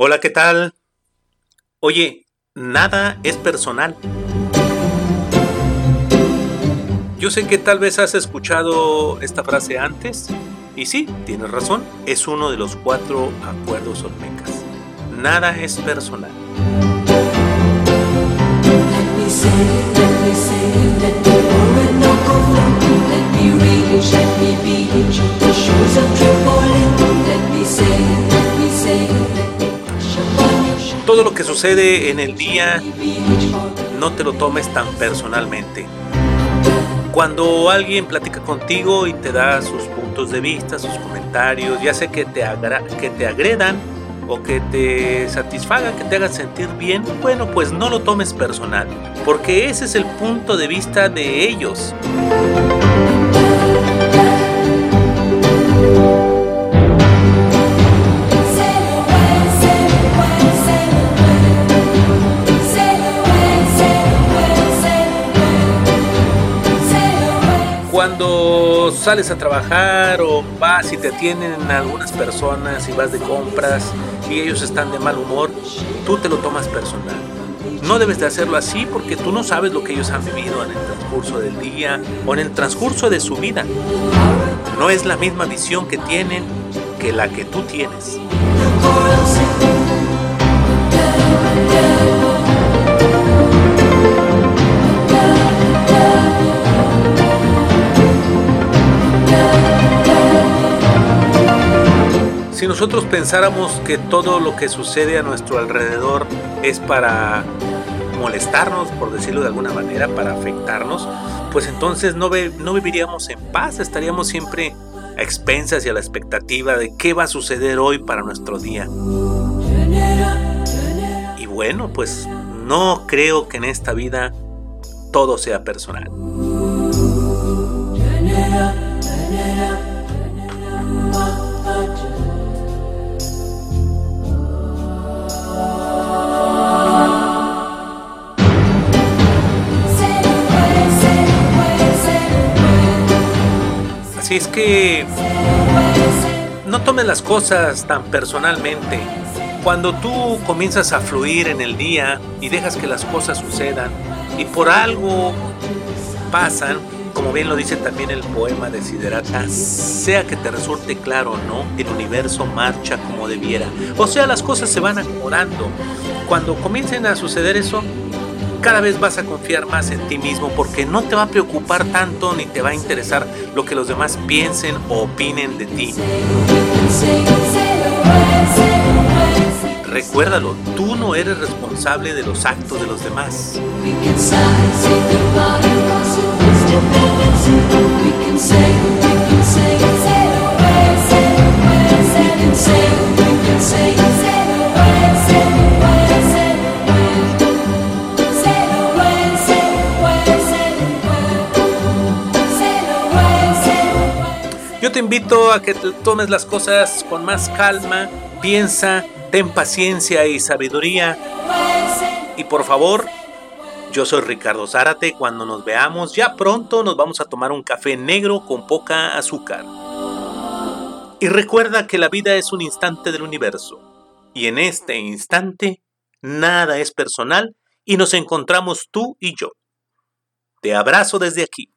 Hola, ¿qué tal? Oye, nada es personal. Yo sé que tal vez has escuchado esta frase antes, y sí, tienes razón, es uno de los cuatro acuerdos olmecas. Nada es personal. Todo lo que sucede en el día no te lo tomes tan personalmente. Cuando alguien platica contigo y te da sus puntos de vista, sus comentarios, ya sea que te, que te agredan o que te satisfagan, que te hagan sentir bien, bueno, pues no lo tomes personal, porque ese es el punto de vista de ellos. Sales a trabajar o vas y te atienden algunas personas y vas de compras y ellos están de mal humor, tú te lo tomas personal. No debes de hacerlo así porque tú no sabes lo que ellos han vivido en el transcurso del día o en el transcurso de su vida. No es la misma visión que tienen que la que tú tienes. Si nosotros pensáramos que todo lo que sucede a nuestro alrededor es para molestarnos, por decirlo de alguna manera, para afectarnos, pues entonces no, no viviríamos en paz, estaríamos siempre a expensas y a la expectativa de qué va a suceder hoy para nuestro día. Y bueno, pues no creo que en esta vida todo sea personal. Es que no tomes las cosas tan personalmente. Cuando tú comienzas a fluir en el día y dejas que las cosas sucedan y por algo pasan, como bien lo dice también el poema de Siderata, sea que te resulte claro o no, el universo marcha como debiera. O sea, las cosas se van acomodando. Cuando comiencen a suceder eso, cada vez vas a confiar más en ti mismo porque no te va a preocupar tanto ni te va a interesar lo que los demás piensen o opinen de ti. Recuérdalo, tú no eres responsable de los actos de los demás. Yo te invito a que tomes las cosas con más calma, piensa, ten paciencia y sabiduría. Y por favor, yo soy Ricardo Zárate. Cuando nos veamos, ya pronto nos vamos a tomar un café negro con poca azúcar. Y recuerda que la vida es un instante del universo. Y en este instante, nada es personal y nos encontramos tú y yo. Te abrazo desde aquí.